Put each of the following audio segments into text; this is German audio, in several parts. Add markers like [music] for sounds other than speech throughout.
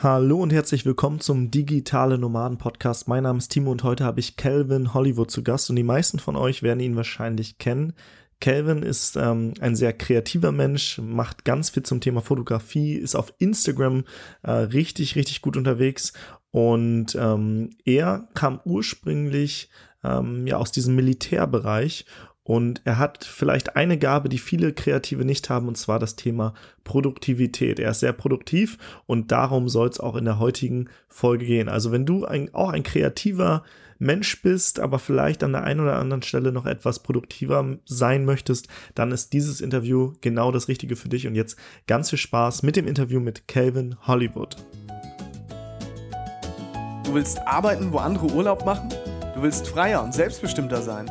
Hallo und herzlich willkommen zum Digitale Nomaden Podcast. Mein Name ist Timo und heute habe ich Calvin Hollywood zu Gast und die meisten von euch werden ihn wahrscheinlich kennen. Calvin ist ähm, ein sehr kreativer Mensch, macht ganz viel zum Thema Fotografie, ist auf Instagram äh, richtig, richtig gut unterwegs und ähm, er kam ursprünglich ähm, ja aus diesem Militärbereich und er hat vielleicht eine Gabe, die viele Kreative nicht haben, und zwar das Thema Produktivität. Er ist sehr produktiv und darum soll es auch in der heutigen Folge gehen. Also wenn du ein, auch ein kreativer Mensch bist, aber vielleicht an der einen oder anderen Stelle noch etwas produktiver sein möchtest, dann ist dieses Interview genau das Richtige für dich. Und jetzt ganz viel Spaß mit dem Interview mit Calvin Hollywood. Du willst arbeiten, wo andere Urlaub machen? Du willst freier und selbstbestimmter sein?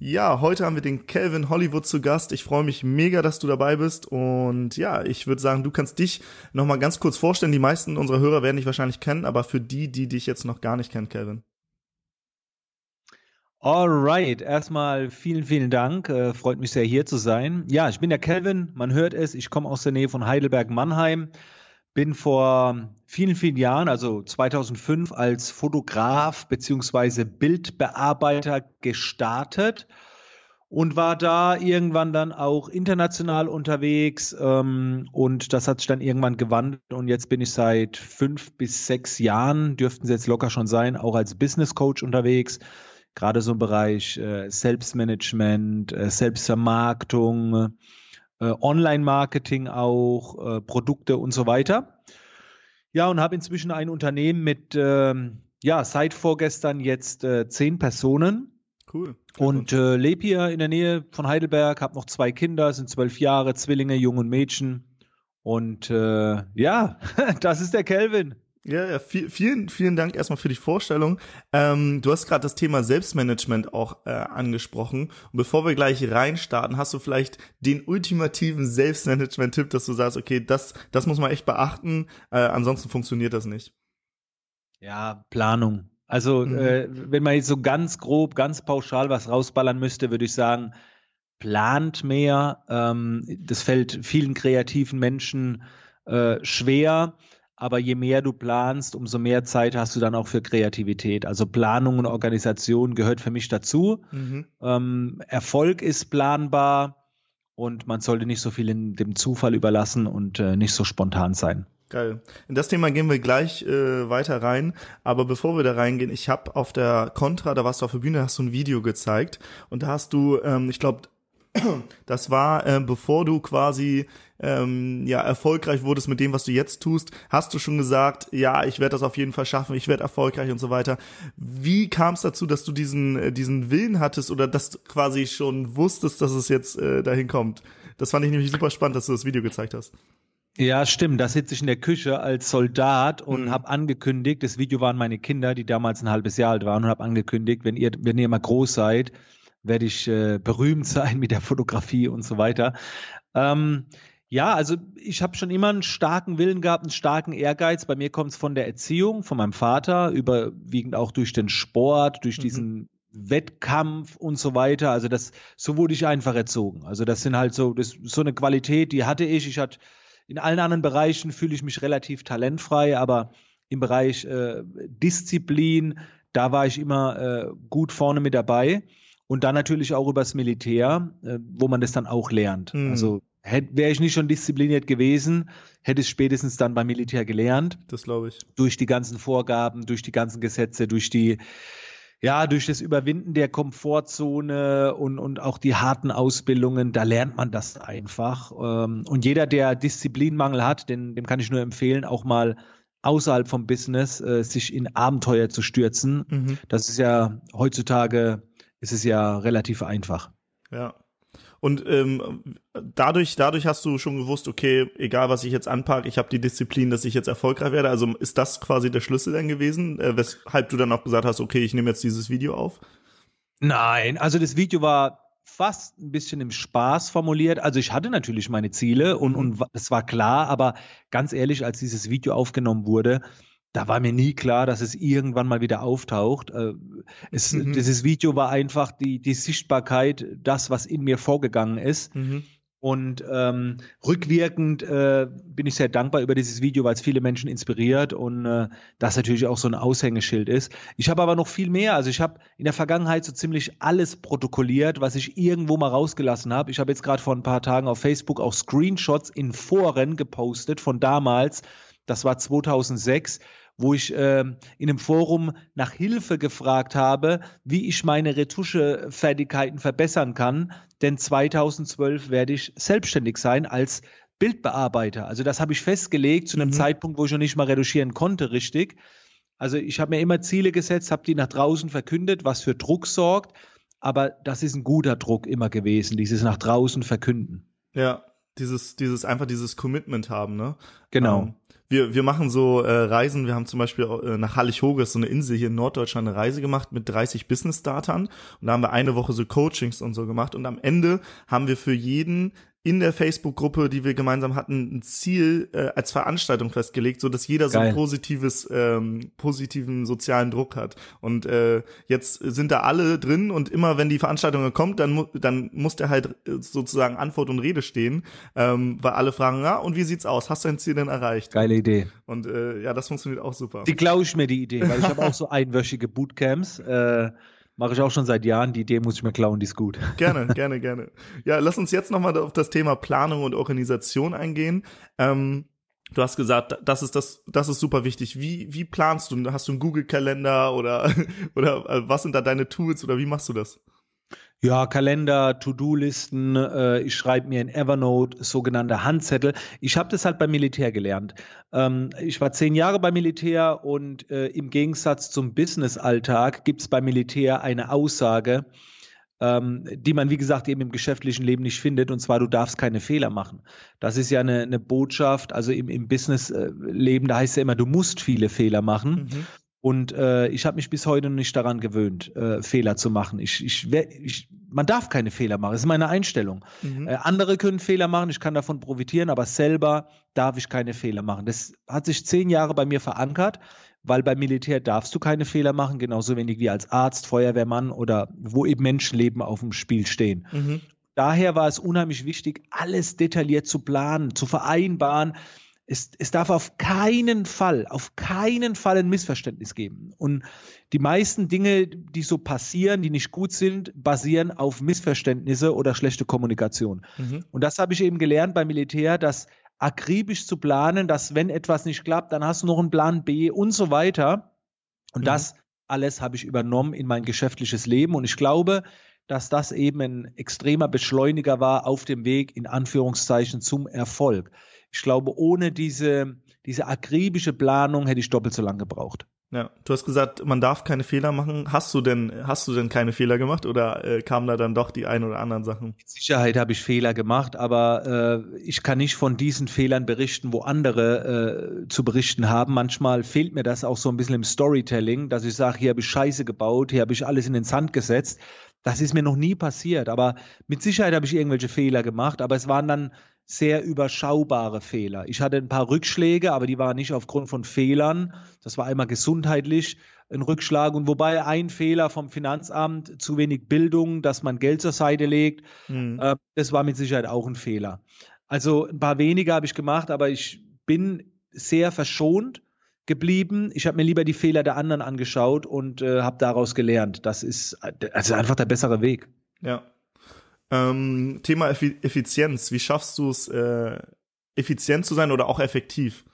Ja, heute haben wir den Calvin Hollywood zu Gast. Ich freue mich mega, dass du dabei bist. Und ja, ich würde sagen, du kannst dich nochmal ganz kurz vorstellen. Die meisten unserer Hörer werden dich wahrscheinlich kennen, aber für die, die dich jetzt noch gar nicht kennen, Calvin. Alright, erstmal vielen, vielen Dank. Äh, freut mich sehr, hier zu sein. Ja, ich bin der Calvin, man hört es. Ich komme aus der Nähe von Heidelberg-Mannheim. Bin vor vielen, vielen Jahren, also 2005, als Fotograf beziehungsweise Bildbearbeiter gestartet und war da irgendwann dann auch international unterwegs ähm, und das hat sich dann irgendwann gewandelt und jetzt bin ich seit fünf bis sechs Jahren, dürften sie jetzt locker schon sein, auch als Business Coach unterwegs, gerade so im Bereich äh, Selbstmanagement, äh, Selbstvermarktung, Online-Marketing auch, äh, Produkte und so weiter. Ja, und habe inzwischen ein Unternehmen mit, ähm, ja, seit vorgestern jetzt äh, zehn Personen. Cool. Und äh, lebe hier in der Nähe von Heidelberg, habe noch zwei Kinder, sind zwölf Jahre, Zwillinge, Jung und Mädchen. Und äh, ja, [laughs] das ist der Kelvin. Ja, ja, viel, vielen, vielen Dank erstmal für die Vorstellung. Ähm, du hast gerade das Thema Selbstmanagement auch äh, angesprochen. Und bevor wir gleich reinstarten, hast du vielleicht den ultimativen Selbstmanagement-Tipp, dass du sagst, okay, das, das muss man echt beachten, äh, ansonsten funktioniert das nicht. Ja, Planung. Also mhm. äh, wenn man jetzt so ganz grob, ganz pauschal was rausballern müsste, würde ich sagen, plant mehr. Ähm, das fällt vielen kreativen Menschen äh, schwer aber je mehr du planst, umso mehr Zeit hast du dann auch für Kreativität. Also Planung und Organisation gehört für mich dazu. Mhm. Ähm, Erfolg ist planbar und man sollte nicht so viel in dem Zufall überlassen und äh, nicht so spontan sein. Geil. In das Thema gehen wir gleich äh, weiter rein. Aber bevor wir da reingehen, ich habe auf der Contra, da warst du auf der Bühne, hast du ein Video gezeigt und da hast du, ähm, ich glaube, das war, äh, bevor du quasi ähm, ja erfolgreich wurdest mit dem, was du jetzt tust, hast du schon gesagt, ja, ich werde das auf jeden Fall schaffen, ich werde erfolgreich und so weiter. Wie kam es dazu, dass du diesen äh, diesen Willen hattest oder dass du quasi schon wusstest, dass es jetzt äh, dahin kommt? Das fand ich nämlich super spannend, dass du das Video gezeigt hast. Ja, stimmt. Da sitze ich in der Küche als Soldat und mhm. habe angekündigt, das Video waren meine Kinder, die damals ein halbes Jahr alt waren und habe angekündigt, wenn ihr wenn ihr mal groß seid, werde ich äh, berühmt sein mit der Fotografie und so weiter. Ähm, ja, also ich habe schon immer einen starken Willen gehabt, einen starken Ehrgeiz. Bei mir kommt es von der Erziehung, von meinem Vater, überwiegend auch durch den Sport, durch mhm. diesen Wettkampf und so weiter. Also das, so wurde ich einfach erzogen. Also das sind halt so, das so eine Qualität, die hatte ich. Ich hatte in allen anderen Bereichen fühle ich mich relativ talentfrei, aber im Bereich äh, Disziplin, da war ich immer äh, gut vorne mit dabei. Und dann natürlich auch übers Militär, äh, wo man das dann auch lernt. Mhm. Also wäre ich nicht schon diszipliniert gewesen, hätte ich spätestens dann beim Militär gelernt. Das glaube ich. Durch die ganzen Vorgaben, durch die ganzen Gesetze, durch die ja, durch das Überwinden der Komfortzone und, und auch die harten Ausbildungen, da lernt man das einfach. Ähm, und jeder, der Disziplinmangel hat, den, dem kann ich nur empfehlen, auch mal außerhalb vom Business äh, sich in Abenteuer zu stürzen. Mhm. Das ist ja heutzutage ist es ja relativ einfach. Ja. Und ähm, dadurch, dadurch hast du schon gewusst, okay, egal was ich jetzt anpacke, ich habe die Disziplin, dass ich jetzt erfolgreich werde. Also ist das quasi der Schlüssel dann gewesen, äh, weshalb du dann auch gesagt hast, okay, ich nehme jetzt dieses Video auf? Nein, also das Video war fast ein bisschen im Spaß formuliert. Also ich hatte natürlich meine Ziele und, und es war klar, aber ganz ehrlich, als dieses Video aufgenommen wurde, da war mir nie klar, dass es irgendwann mal wieder auftaucht. Äh, es, mhm. Dieses Video war einfach die, die Sichtbarkeit, das, was in mir vorgegangen ist. Mhm. Und ähm, rückwirkend äh, bin ich sehr dankbar über dieses Video, weil es viele Menschen inspiriert und äh, das natürlich auch so ein Aushängeschild ist. Ich habe aber noch viel mehr. Also ich habe in der Vergangenheit so ziemlich alles protokolliert, was ich irgendwo mal rausgelassen habe. Ich habe jetzt gerade vor ein paar Tagen auf Facebook auch Screenshots in Foren gepostet von damals. Das war 2006 wo ich äh, in einem Forum nach Hilfe gefragt habe, wie ich meine Retuschefertigkeiten verbessern kann. Denn 2012 werde ich selbstständig sein als Bildbearbeiter. Also das habe ich festgelegt zu einem mhm. Zeitpunkt, wo ich noch nicht mal retuschieren konnte, richtig. Also ich habe mir immer Ziele gesetzt, habe die nach draußen verkündet, was für Druck sorgt. Aber das ist ein guter Druck immer gewesen, dieses nach draußen verkünden. Ja, dieses, dieses einfach dieses Commitment haben, ne? Genau. Ähm, wir, wir machen so äh, Reisen, wir haben zum Beispiel äh, nach Hallig-Hoges, so eine Insel hier in Norddeutschland, eine Reise gemacht mit 30 Business-Startern. Und da haben wir eine Woche so Coachings und so gemacht. Und am Ende haben wir für jeden in der Facebook-Gruppe, die wir gemeinsam hatten, ein Ziel äh, als Veranstaltung festgelegt, so dass jeder Geil. so ein positives, ähm, positiven sozialen Druck hat. Und äh, jetzt sind da alle drin und immer wenn die Veranstaltung kommt, dann, mu dann muss der halt äh, sozusagen Antwort und Rede stehen, ähm, weil alle fragen, ja, und wie sieht's aus? Hast du dein Ziel denn erreicht? Geile Idee. Und äh, ja, das funktioniert auch super. Die klaue ich mir die Idee, weil ich habe auch so einwöchige Bootcamps. Äh, Mache ich auch schon seit Jahren. Die Idee muss ich mir klauen, die ist gut. [laughs] Gerne, gerne, gerne. Ja, lass uns jetzt nochmal auf das Thema Planung und Organisation eingehen. Ähm, du hast gesagt, das ist das, das ist super wichtig. Wie, wie planst du? Hast du einen Google-Kalender oder, [laughs] oder äh, was sind da deine Tools oder wie machst du das? Ja, Kalender, To-Do-Listen, äh, ich schreibe mir in Evernote sogenannte Handzettel. Ich habe das halt beim Militär gelernt. Ähm, ich war zehn Jahre beim Militär und äh, im Gegensatz zum Business-Alltag gibt es beim Militär eine Aussage, ähm, die man, wie gesagt, eben im geschäftlichen Leben nicht findet, und zwar, du darfst keine Fehler machen. Das ist ja eine, eine Botschaft, also im, im Business-Leben, da heißt ja immer, du musst viele Fehler machen. Mhm. Und äh, ich habe mich bis heute noch nicht daran gewöhnt, äh, Fehler zu machen. Ich, ich, ich, man darf keine Fehler machen. Das ist meine Einstellung. Mhm. Äh, andere können Fehler machen, ich kann davon profitieren, aber selber darf ich keine Fehler machen. Das hat sich zehn Jahre bei mir verankert, weil beim Militär darfst du keine Fehler machen, genauso wenig wie als Arzt, Feuerwehrmann oder wo eben Menschenleben auf dem Spiel stehen. Mhm. Daher war es unheimlich wichtig, alles detailliert zu planen, zu vereinbaren es, es darf auf keinen Fall, auf keinen Fall ein Missverständnis geben. Und die meisten Dinge, die so passieren, die nicht gut sind, basieren auf Missverständnisse oder schlechte Kommunikation. Mhm. Und das habe ich eben gelernt beim Militär, dass akribisch zu planen, dass wenn etwas nicht klappt, dann hast du noch einen Plan B und so weiter. Und mhm. das alles habe ich übernommen in mein geschäftliches Leben. Und ich glaube, dass das eben ein extremer Beschleuniger war auf dem Weg in Anführungszeichen zum Erfolg. Ich glaube, ohne diese, diese akribische Planung hätte ich doppelt so lange gebraucht. Ja, du hast gesagt, man darf keine Fehler machen. Hast du denn, hast du denn keine Fehler gemacht oder äh, kamen da dann doch die ein oder anderen Sachen? Mit Sicherheit habe ich Fehler gemacht, aber äh, ich kann nicht von diesen Fehlern berichten, wo andere äh, zu berichten haben. Manchmal fehlt mir das auch so ein bisschen im Storytelling, dass ich sage, hier habe ich Scheiße gebaut, hier habe ich alles in den Sand gesetzt. Das ist mir noch nie passiert, aber mit Sicherheit habe ich irgendwelche Fehler gemacht, aber es waren dann sehr überschaubare Fehler. Ich hatte ein paar Rückschläge, aber die waren nicht aufgrund von Fehlern. Das war einmal gesundheitlich ein Rückschlag und wobei ein Fehler vom Finanzamt, zu wenig Bildung, dass man Geld zur Seite legt, mhm. äh, das war mit Sicherheit auch ein Fehler. Also ein paar weniger habe ich gemacht, aber ich bin sehr verschont geblieben. Ich habe mir lieber die Fehler der anderen angeschaut und äh, habe daraus gelernt. Das ist also einfach der bessere Weg. Ja, ähm, Thema Effizienz. Wie schaffst du es, äh, effizient zu sein oder auch effektiv?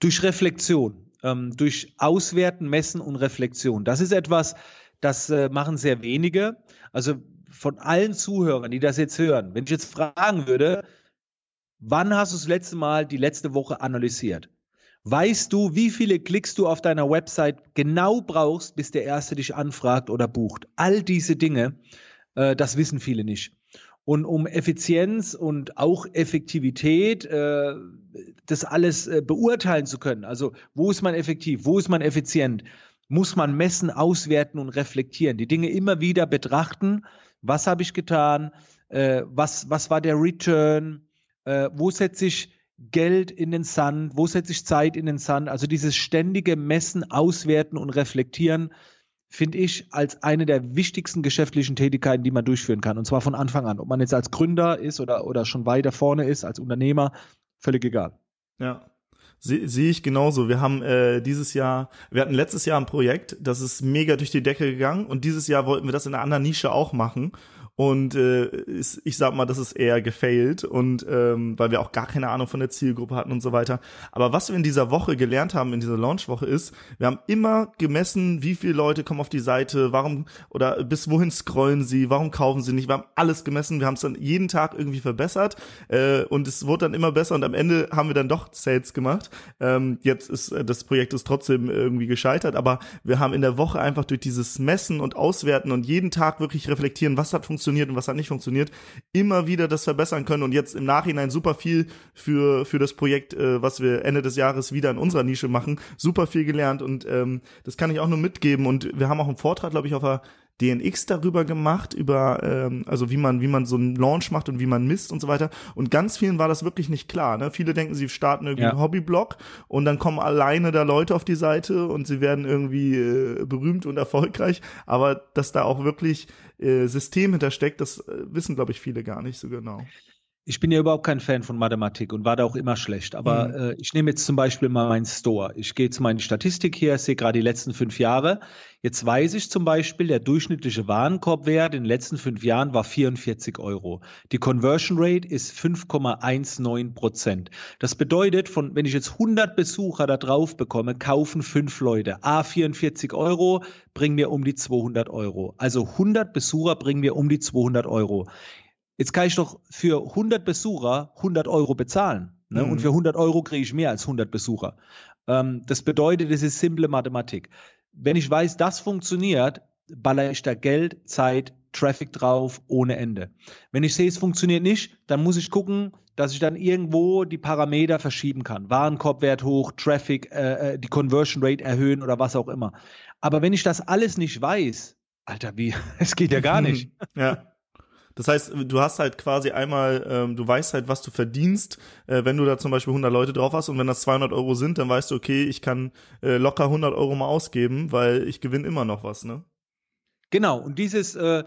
Durch Reflexion, ähm, durch Auswerten, Messen und Reflexion. Das ist etwas, das äh, machen sehr wenige. Also von allen Zuhörern, die das jetzt hören, wenn ich jetzt fragen würde, wann hast du das letzte Mal die letzte Woche analysiert? Weißt du, wie viele Klicks du auf deiner Website genau brauchst, bis der Erste dich anfragt oder bucht? All diese Dinge äh, das wissen viele nicht. Und um Effizienz und auch Effektivität, äh, das alles äh, beurteilen zu können, also wo ist man effektiv, wo ist man effizient, muss man messen, auswerten und reflektieren, die Dinge immer wieder betrachten, was habe ich getan, äh, was, was war der Return, äh, wo setze ich Geld in den Sand, wo setze ich Zeit in den Sand, also dieses ständige Messen, Auswerten und Reflektieren, finde ich, als eine der wichtigsten geschäftlichen Tätigkeiten, die man durchführen kann. Und zwar von Anfang an. Ob man jetzt als Gründer ist oder, oder schon weiter vorne ist, als Unternehmer, völlig egal. Ja. Sehe seh ich genauso. Wir haben äh, dieses Jahr, wir hatten letztes Jahr ein Projekt, das ist mega durch die Decke gegangen und dieses Jahr wollten wir das in einer anderen Nische auch machen. Und äh, ist, ich sag mal, das ist eher gefailt und ähm, weil wir auch gar keine Ahnung von der Zielgruppe hatten und so weiter. Aber was wir in dieser Woche gelernt haben, in dieser Launchwoche ist, wir haben immer gemessen, wie viele Leute kommen auf die Seite, warum oder bis wohin scrollen sie, warum kaufen sie nicht. Wir haben alles gemessen, wir haben es dann jeden Tag irgendwie verbessert äh, und es wurde dann immer besser und am Ende haben wir dann doch Sales gemacht. Ähm, jetzt ist äh, das Projekt ist trotzdem irgendwie gescheitert, aber wir haben in der Woche einfach durch dieses Messen und Auswerten und jeden Tag wirklich reflektieren, was hat funktioniert funktioniert und was hat nicht funktioniert, immer wieder das verbessern können und jetzt im Nachhinein super viel für, für das Projekt, äh, was wir Ende des Jahres wieder in unserer Nische machen, super viel gelernt und ähm, das kann ich auch nur mitgeben und wir haben auch einen Vortrag, glaube ich, auf der DNX darüber gemacht, über ähm, also wie man wie man so einen Launch macht und wie man misst und so weiter. Und ganz vielen war das wirklich nicht klar. Ne? Viele denken, sie starten irgendwie ja. einen Hobbyblog und dann kommen alleine da Leute auf die Seite und sie werden irgendwie äh, berühmt und erfolgreich. Aber dass da auch wirklich äh, System hintersteckt, das äh, wissen glaube ich viele gar nicht so genau. Ich bin ja überhaupt kein Fan von Mathematik und war da auch immer schlecht. Aber mhm. äh, ich nehme jetzt zum Beispiel mal meinen Store. Ich gehe jetzt mal in die Statistik hier, sehe gerade die letzten fünf Jahre. Jetzt weiß ich zum Beispiel, der durchschnittliche Warenkorbwert in den letzten fünf Jahren war 44 Euro. Die Conversion Rate ist 5,19 Prozent. Das bedeutet, von, wenn ich jetzt 100 Besucher da drauf bekomme, kaufen fünf Leute. A, 44 Euro bringen mir um die 200 Euro. Also 100 Besucher bringen mir um die 200 Euro. Jetzt kann ich doch für 100 Besucher 100 Euro bezahlen. Ne? Mhm. Und für 100 Euro kriege ich mehr als 100 Besucher. Ähm, das bedeutet, es ist simple Mathematik. Wenn ich weiß, das funktioniert, baller ich da Geld, Zeit, Traffic drauf ohne Ende. Wenn ich sehe, es funktioniert nicht, dann muss ich gucken, dass ich dann irgendwo die Parameter verschieben kann. Warenkorbwert hoch, Traffic, äh, äh die Conversion Rate erhöhen oder was auch immer. Aber wenn ich das alles nicht weiß, Alter, wie, [laughs] es geht ja gar nicht. ja. Das heißt, du hast halt quasi einmal, ähm, du weißt halt, was du verdienst, äh, wenn du da zum Beispiel 100 Leute drauf hast und wenn das 200 Euro sind, dann weißt du, okay, ich kann äh, locker 100 Euro mal ausgeben, weil ich gewinne immer noch was, ne? Genau, und dieses, äh,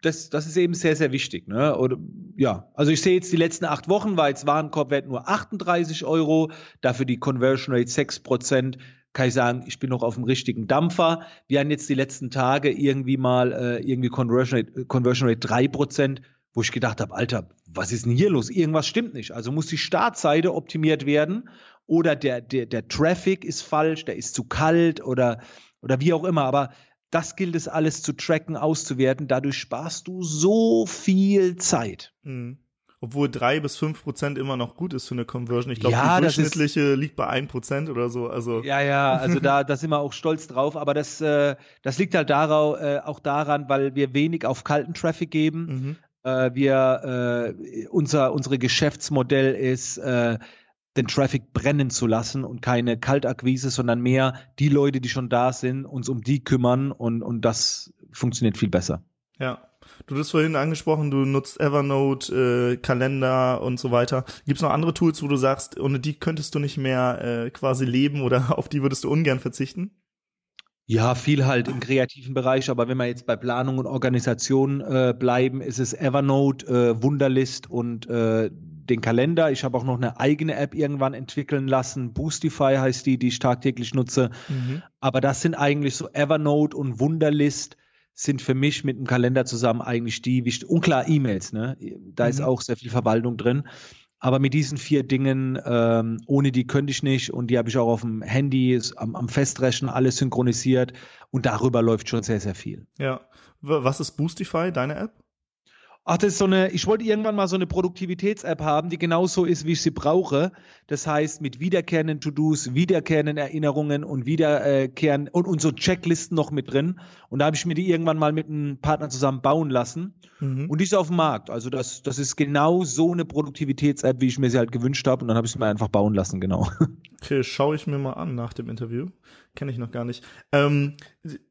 das, das ist eben sehr, sehr wichtig. Ne? Oder, ja, also ich sehe jetzt die letzten acht Wochen, war jetzt Warenkorbwert nur 38 Euro, dafür die Conversion Rate 6 Prozent kann ich sagen, ich bin noch auf dem richtigen Dampfer. Wir haben jetzt die letzten Tage irgendwie mal äh, irgendwie Conversion Rate, Conversion Rate 3%, wo ich gedacht habe, Alter, was ist denn hier los? Irgendwas stimmt nicht. Also muss die Startseite optimiert werden oder der, der, der Traffic ist falsch, der ist zu kalt oder, oder wie auch immer. Aber das gilt es alles zu tracken, auszuwerten. Dadurch sparst du so viel Zeit. Mhm obwohl drei bis fünf Prozent immer noch gut ist für eine Conversion. Ich glaube, ja, die durchschnittliche ist, liegt bei ein Prozent oder so. Also ja, ja, also da, da sind wir auch stolz drauf. Aber das, äh, das liegt halt darauf, äh, auch daran, weil wir wenig auf kalten Traffic geben. Mhm. Äh, wir, äh, unser, unsere Geschäftsmodell ist, äh, den Traffic brennen zu lassen und keine Kaltakquise, sondern mehr die Leute, die schon da sind, uns um die kümmern und, und das funktioniert viel besser. Ja, Du hast vorhin angesprochen, du nutzt Evernote, äh, Kalender und so weiter. Gibt es noch andere Tools, wo du sagst, ohne die könntest du nicht mehr äh, quasi leben oder [laughs] auf die würdest du ungern verzichten? Ja, viel halt im kreativen Bereich, aber wenn wir jetzt bei Planung und Organisation äh, bleiben, ist es Evernote, äh, Wunderlist und äh, den Kalender. Ich habe auch noch eine eigene App irgendwann entwickeln lassen. Boostify heißt die, die ich tagtäglich nutze. Mhm. Aber das sind eigentlich so Evernote und Wunderlist sind für mich mit dem Kalender zusammen eigentlich die wichtig. Unklar E-Mails, ne? Da mhm. ist auch sehr viel Verwaltung drin. Aber mit diesen vier Dingen, ähm, ohne die könnte ich nicht. Und die habe ich auch auf dem Handy, am, am Festrechnen alles synchronisiert. Und darüber läuft schon sehr, sehr viel. Ja. Was ist Boostify, deine App? Ach, das ist so eine, ich wollte irgendwann mal so eine Produktivitäts-App haben, die genauso ist, wie ich sie brauche. Das heißt, mit wiederkehrenden To-Dos, wiederkehrenden Erinnerungen und wiederkehren und, und so Checklisten noch mit drin. Und da habe ich mir die irgendwann mal mit einem Partner zusammen bauen lassen. Mhm. Und die ist auf dem Markt. Also das, das ist genau so eine Produktivitäts-App, wie ich mir sie halt gewünscht habe. Und dann habe ich sie mir einfach bauen lassen, genau. [laughs] Okay, schaue ich mir mal an nach dem Interview. Kenne ich noch gar nicht. Ähm,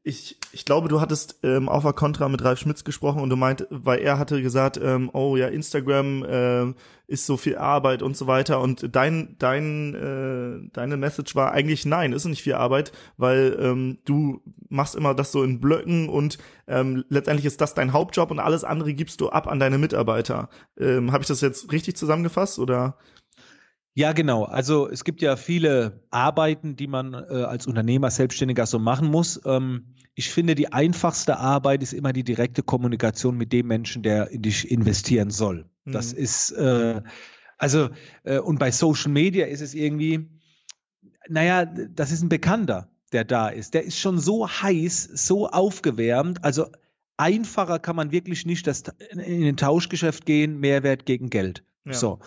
ich, ich glaube, du hattest ähm, auf der Contra mit Ralf Schmitz gesprochen und du meint, weil er hatte gesagt, ähm, oh ja, Instagram äh, ist so viel Arbeit und so weiter. Und dein, dein, äh, deine Message war eigentlich nein, ist nicht viel Arbeit, weil ähm, du machst immer das so in Blöcken und ähm, letztendlich ist das dein Hauptjob und alles andere gibst du ab an deine Mitarbeiter. Ähm, Habe ich das jetzt richtig zusammengefasst oder? Ja, genau. Also es gibt ja viele Arbeiten, die man äh, als Unternehmer, Selbstständiger so machen muss. Ähm, ich finde, die einfachste Arbeit ist immer die direkte Kommunikation mit dem Menschen, der in dich investieren soll. Mhm. Das ist, äh, also, äh, und bei Social Media ist es irgendwie, naja, das ist ein Bekannter, der da ist. Der ist schon so heiß, so aufgewärmt. Also einfacher kann man wirklich nicht das in ein Tauschgeschäft gehen, Mehrwert gegen Geld. Ja. So.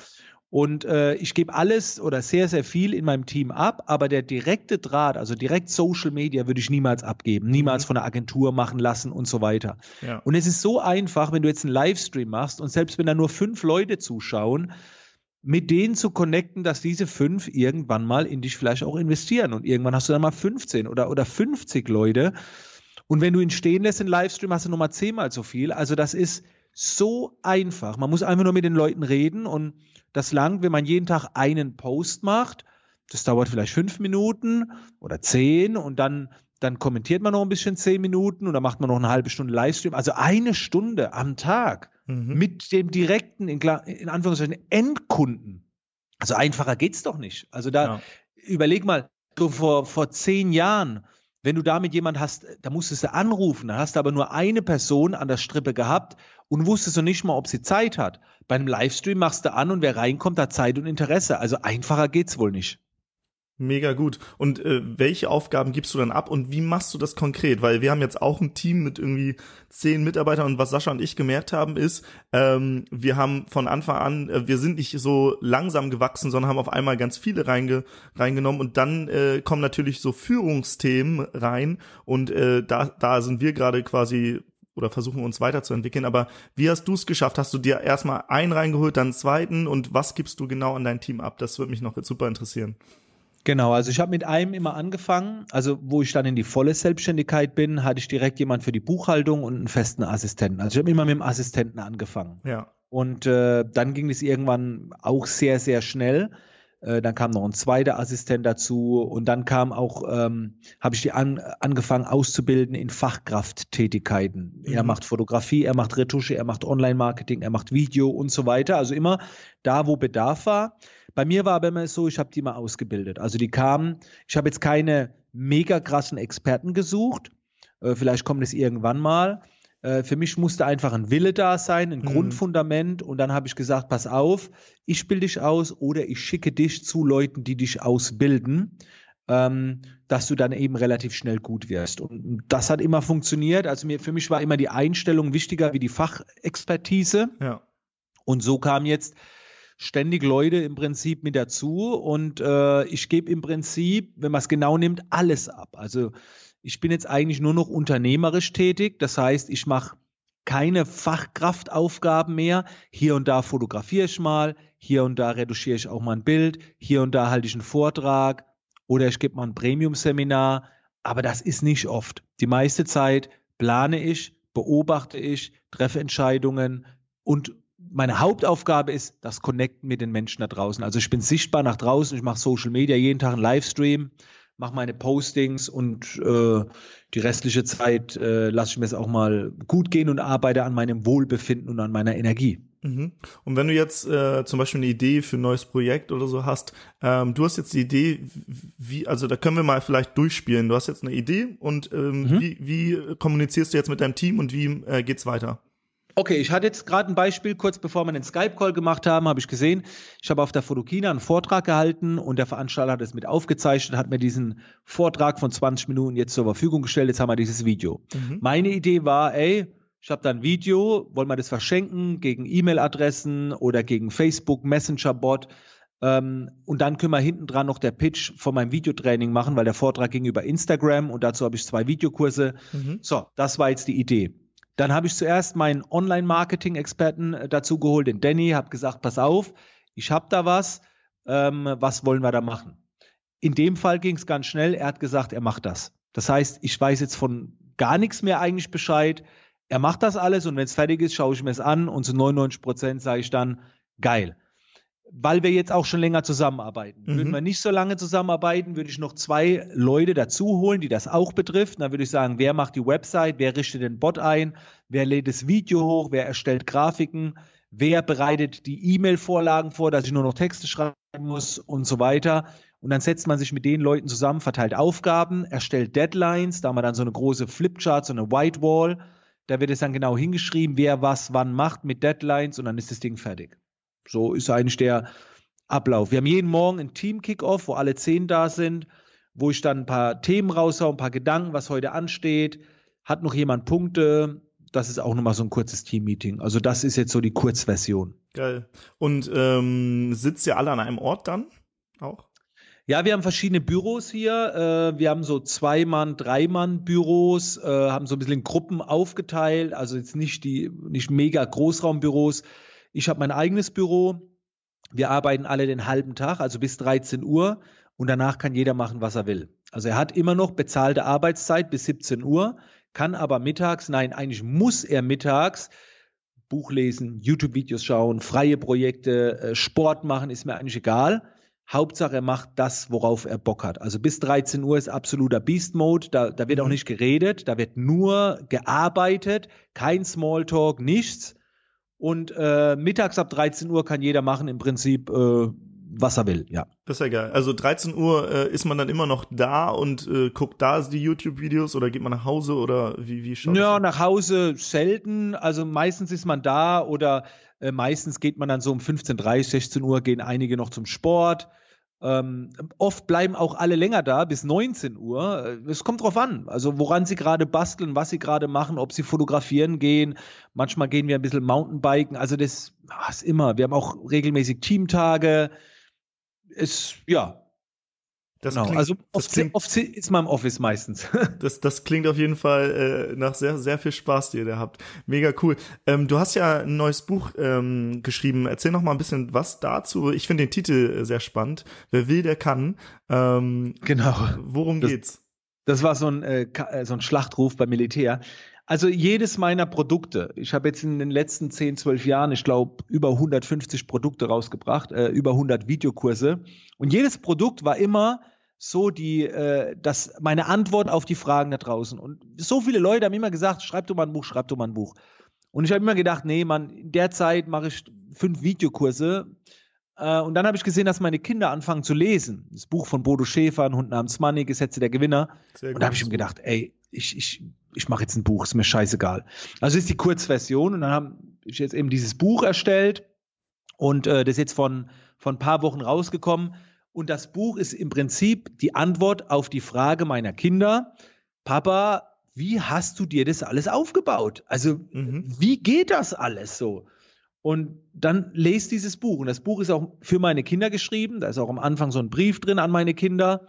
Und äh, ich gebe alles oder sehr, sehr viel in meinem Team ab, aber der direkte Draht, also direkt Social Media, würde ich niemals abgeben, niemals mhm. von der Agentur machen lassen und so weiter. Ja. Und es ist so einfach, wenn du jetzt einen Livestream machst und selbst wenn da nur fünf Leute zuschauen, mit denen zu connecten, dass diese fünf irgendwann mal in dich vielleicht auch investieren. Und irgendwann hast du dann mal 15 oder, oder 50 Leute. Und wenn du ihn stehen lässt in Livestream, hast du nochmal zehnmal so viel. Also das ist so einfach. Man muss einfach nur mit den Leuten reden und das langt, wenn man jeden Tag einen Post macht. Das dauert vielleicht fünf Minuten oder zehn und dann, dann kommentiert man noch ein bisschen zehn Minuten und dann macht man noch eine halbe Stunde Livestream. Also eine Stunde am Tag mhm. mit dem direkten, in, in Anführungszeichen, Endkunden. Also einfacher geht's doch nicht. Also da, ja. überleg mal, so vor, vor zehn Jahren, wenn du da mit jemand hast, da musstest du anrufen, dann hast du aber nur eine Person an der Strippe gehabt und wusstest du nicht mal, ob sie Zeit hat. Bei einem Livestream machst du an und wer reinkommt, hat Zeit und Interesse. Also einfacher geht's wohl nicht. Mega gut. Und äh, welche Aufgaben gibst du dann ab und wie machst du das konkret? Weil wir haben jetzt auch ein Team mit irgendwie zehn Mitarbeitern und was Sascha und ich gemerkt haben ist, ähm, wir haben von Anfang an, äh, wir sind nicht so langsam gewachsen, sondern haben auf einmal ganz viele reinge reingenommen und dann äh, kommen natürlich so Führungsthemen rein und äh, da, da sind wir gerade quasi oder versuchen uns weiterzuentwickeln. Aber wie hast du es geschafft? Hast du dir erstmal einen reingeholt, dann einen zweiten und was gibst du genau an dein Team ab? Das würde mich noch super interessieren. Genau, also ich habe mit einem immer angefangen. Also wo ich dann in die volle Selbstständigkeit bin, hatte ich direkt jemand für die Buchhaltung und einen festen Assistenten. Also ich habe immer mit dem Assistenten angefangen. Ja. Und äh, dann ging es irgendwann auch sehr, sehr schnell. Äh, dann kam noch ein zweiter Assistent dazu und dann kam auch, ähm, habe ich die an, angefangen auszubilden in Fachkrafttätigkeiten. Mhm. Er macht Fotografie, er macht Retusche, er macht Online-Marketing, er macht Video und so weiter. Also immer da, wo Bedarf war. Bei mir war aber immer so, ich habe die mal ausgebildet. Also die kamen, ich habe jetzt keine mega krassen Experten gesucht. Äh, vielleicht kommt es irgendwann mal. Äh, für mich musste einfach ein Wille da sein, ein mhm. Grundfundament. Und dann habe ich gesagt, pass auf, ich bilde dich aus oder ich schicke dich zu Leuten, die dich ausbilden. Ähm, dass du dann eben relativ schnell gut wirst. Und das hat immer funktioniert. Also mir, für mich war immer die Einstellung wichtiger wie die Fachexpertise. Ja. Und so kam jetzt ständig Leute im Prinzip mit dazu und äh, ich gebe im Prinzip, wenn man es genau nimmt, alles ab. Also ich bin jetzt eigentlich nur noch unternehmerisch tätig. Das heißt, ich mache keine Fachkraftaufgaben mehr. Hier und da fotografiere ich mal, hier und da retuschiere ich auch mal ein Bild, hier und da halte ich einen Vortrag oder ich gebe mal ein Premium-Seminar. Aber das ist nicht oft. Die meiste Zeit plane ich, beobachte ich, treffe Entscheidungen und meine Hauptaufgabe ist das Connecten mit den Menschen da draußen. Also ich bin sichtbar nach draußen, ich mache Social Media, jeden Tag einen Livestream, mache meine Postings und äh, die restliche Zeit äh, lasse ich mir es auch mal gut gehen und arbeite an meinem Wohlbefinden und an meiner Energie. Mhm. Und wenn du jetzt äh, zum Beispiel eine Idee für ein neues Projekt oder so hast, ähm, du hast jetzt die Idee, wie, also da können wir mal vielleicht durchspielen. Du hast jetzt eine Idee und ähm, mhm. wie, wie kommunizierst du jetzt mit deinem Team und wie äh, geht's weiter? Okay, ich hatte jetzt gerade ein Beispiel, kurz bevor wir den Skype-Call gemacht haben, habe ich gesehen, ich habe auf der Fotokina einen Vortrag gehalten und der Veranstalter hat es mit aufgezeichnet, hat mir diesen Vortrag von 20 Minuten jetzt zur Verfügung gestellt, jetzt haben wir dieses Video. Mhm. Meine Idee war, ey, Ich habe da ein Video, wollen wir das verschenken gegen E-Mail-Adressen oder gegen Facebook Messenger-Bot. Ähm, und dann können wir hinten dran noch der Pitch von meinem Videotraining machen, weil der Vortrag ging über Instagram und dazu habe ich zwei Videokurse. Mhm. So, das war jetzt die Idee. Dann habe ich zuerst meinen Online-Marketing-Experten äh, dazu geholt, den Danny, habe gesagt, pass auf, ich habe da was, ähm, was wollen wir da machen? In dem Fall ging es ganz schnell, er hat gesagt, er macht das. Das heißt, ich weiß jetzt von gar nichts mehr eigentlich Bescheid. Er macht das alles und wenn es fertig ist, schaue ich mir es an und zu 99 Prozent sage ich dann, geil weil wir jetzt auch schon länger zusammenarbeiten. Mhm. Würden wir nicht so lange zusammenarbeiten, würde ich noch zwei Leute dazu holen, die das auch betrifft. Dann würde ich sagen, wer macht die Website, wer richtet den Bot ein, wer lädt das Video hoch, wer erstellt Grafiken, wer bereitet die E-Mail-Vorlagen vor, dass ich nur noch Texte schreiben muss und so weiter. Und dann setzt man sich mit den Leuten zusammen, verteilt Aufgaben, erstellt Deadlines, da haben wir dann so eine große Flipchart, so eine Whitewall. Da wird es dann genau hingeschrieben, wer was wann macht mit Deadlines und dann ist das Ding fertig. So ist eigentlich der Ablauf. Wir haben jeden Morgen ein Team-Kickoff, wo alle zehn da sind, wo ich dann ein paar Themen raushaue, ein paar Gedanken, was heute ansteht. Hat noch jemand Punkte? Das ist auch nochmal so ein kurzes Team-Meeting. Also das ist jetzt so die Kurzversion. Geil. Und ähm, sitzt ihr alle an einem Ort dann auch? Ja, wir haben verschiedene Büros hier. Äh, wir haben so Zwei-Mann-, Drei-Mann-Büros, äh, haben so ein bisschen in Gruppen aufgeteilt. Also jetzt nicht die, nicht mega Großraumbüros. Ich habe mein eigenes Büro. Wir arbeiten alle den halben Tag, also bis 13 Uhr. Und danach kann jeder machen, was er will. Also er hat immer noch bezahlte Arbeitszeit bis 17 Uhr, kann aber mittags, nein, eigentlich muss er mittags Buch lesen, YouTube-Videos schauen, freie Projekte, äh, Sport machen, ist mir eigentlich egal. Hauptsache, er macht das, worauf er Bock hat. Also bis 13 Uhr ist absoluter Beast-Mode. Da, da wird auch mhm. nicht geredet, da wird nur gearbeitet, kein Smalltalk, nichts. Und äh, mittags ab 13 Uhr kann jeder machen im Prinzip, äh, was er will, ja. Das ist ja geil. Also 13 Uhr äh, ist man dann immer noch da und äh, guckt da die YouTube-Videos oder geht man nach Hause oder wie, wie schaut Ja, nach Hause selten. Also meistens ist man da oder äh, meistens geht man dann so um 15.30, 16 Uhr gehen einige noch zum Sport. Ähm, oft bleiben auch alle länger da, bis 19 Uhr. Äh, es kommt drauf an, also woran sie gerade basteln, was sie gerade machen, ob sie fotografieren gehen. Manchmal gehen wir ein bisschen Mountainbiken. Also das ist immer. Wir haben auch regelmäßig Teamtage. Es, ja, das genau, klingt, also oft, klingt, oft, ist man im Office meistens. [laughs] das, das klingt auf jeden Fall äh, nach sehr, sehr viel Spaß, die ihr habt. Mega cool. Ähm, du hast ja ein neues Buch ähm, geschrieben. Erzähl noch mal ein bisschen was dazu. Ich finde den Titel äh, sehr spannend. Wer will, der kann. Ähm, genau. Worum das, geht's? Das war so ein, äh, äh, so ein Schlachtruf beim Militär. Also jedes meiner Produkte, ich habe jetzt in den letzten 10, 12 Jahren, ich glaube, über 150 Produkte rausgebracht, äh, über 100 Videokurse. Und jedes Produkt war immer so die, äh, das, meine Antwort auf die Fragen da draußen. Und so viele Leute haben immer gesagt, schreib du mal ein Buch, schreib du mal ein Buch. Und ich habe immer gedacht, nee, man, in der Zeit mache ich fünf Videokurse. Äh, und dann habe ich gesehen, dass meine Kinder anfangen zu lesen. Das Buch von Bodo Schäfer, ein Hund namens Money, Gesetze der Gewinner. und da habe ich mir gedacht, ey, ich, ich, ich mache jetzt ein Buch, ist mir scheißegal. Also ist die Kurzversion und dann habe ich jetzt eben dieses Buch erstellt und äh, das ist jetzt von, von ein paar Wochen rausgekommen. Und das Buch ist im Prinzip die Antwort auf die Frage meiner Kinder, Papa, wie hast du dir das alles aufgebaut? Also, mhm. wie geht das alles so? Und dann lest dieses Buch. Und das Buch ist auch für meine Kinder geschrieben. Da ist auch am Anfang so ein Brief drin an meine Kinder.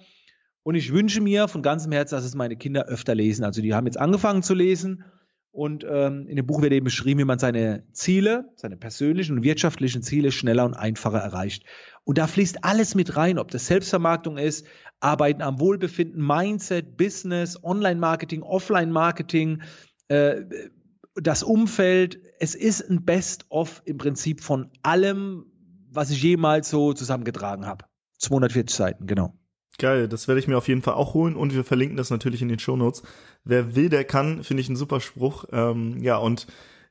Und ich wünsche mir von ganzem Herzen, dass es meine Kinder öfter lesen. Also die haben jetzt angefangen zu lesen. Und ähm, in dem Buch wird eben beschrieben, wie man seine Ziele, seine persönlichen und wirtschaftlichen Ziele schneller und einfacher erreicht. Und da fließt alles mit rein, ob das Selbstvermarktung ist, Arbeiten am Wohlbefinden, Mindset, Business, Online-Marketing, Offline-Marketing, äh, das Umfeld. Es ist ein Best-of im Prinzip von allem, was ich jemals so zusammengetragen habe. 240 Seiten, genau. Geil, das werde ich mir auf jeden Fall auch holen und wir verlinken das natürlich in den Shownotes. Wer will, der kann, finde ich ein super Spruch. Ähm, ja, und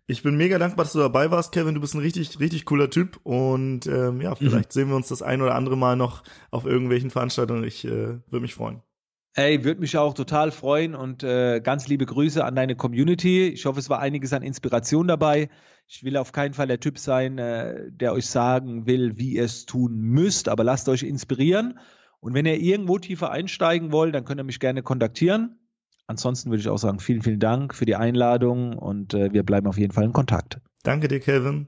ich bin mega dankbar, dass du dabei warst, Kevin. Du bist ein richtig, richtig cooler Typ und ähm, ja, vielleicht mhm. sehen wir uns das ein oder andere Mal noch auf irgendwelchen Veranstaltungen. Ich äh, würde mich freuen. Ey, würde mich auch total freuen und äh, ganz liebe Grüße an deine Community. Ich hoffe, es war einiges an Inspiration dabei. Ich will auf keinen Fall der Typ sein, äh, der euch sagen will, wie ihr es tun müsst, aber lasst euch inspirieren und wenn ihr irgendwo tiefer einsteigen wollt, dann könnt ihr mich gerne kontaktieren. ansonsten würde ich auch sagen, vielen, vielen Dank für die Einladung und äh, wir bleiben auf jeden Fall in Kontakt. Danke dir, Kelvin.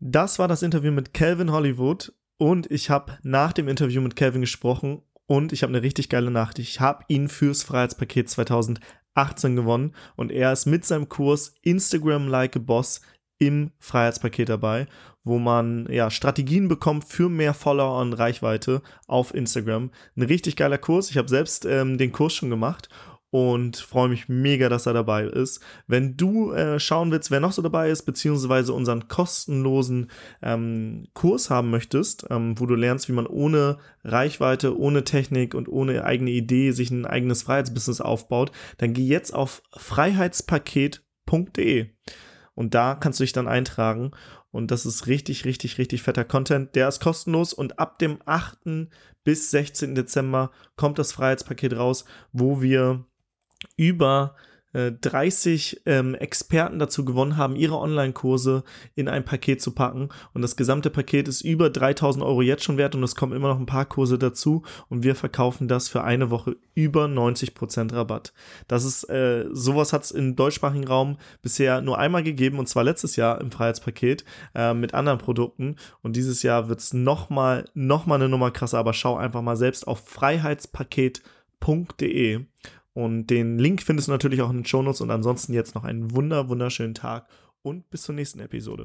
Das war das Interview mit Calvin Hollywood und ich habe nach dem Interview mit Calvin gesprochen und ich habe eine richtig geile Nachricht. Ich habe ihn fürs Freiheitspaket 2018 gewonnen und er ist mit seinem Kurs Instagram Like a Boss im Freiheitspaket dabei, wo man ja Strategien bekommt für mehr Follower und Reichweite auf Instagram. Ein richtig geiler Kurs. Ich habe selbst ähm, den Kurs schon gemacht und freue mich mega, dass er dabei ist. Wenn du äh, schauen willst, wer noch so dabei ist, beziehungsweise unseren kostenlosen ähm, Kurs haben möchtest, ähm, wo du lernst, wie man ohne Reichweite, ohne Technik und ohne eigene Idee sich ein eigenes Freiheitsbusiness aufbaut, dann geh jetzt auf freiheitspaket.de und da kannst du dich dann eintragen und das ist richtig, richtig, richtig fetter Content. Der ist kostenlos und ab dem 8. bis 16. Dezember kommt das Freiheitspaket raus, wo wir über 30 äh, ähm, Experten dazu gewonnen haben, ihre Online-Kurse in ein Paket zu packen. Und das gesamte Paket ist über 3000 Euro jetzt schon wert und es kommen immer noch ein paar Kurse dazu. Und wir verkaufen das für eine Woche über 90% Rabatt. Das ist, äh, sowas hat es im deutschsprachigen Raum bisher nur einmal gegeben und zwar letztes Jahr im Freiheitspaket äh, mit anderen Produkten. Und dieses Jahr wird es nochmal, nochmal eine Nummer krasser. Aber schau einfach mal selbst auf freiheitspaket.de und den Link findest du natürlich auch in den Shownotes und ansonsten jetzt noch einen wunder, wunderschönen Tag und bis zur nächsten Episode.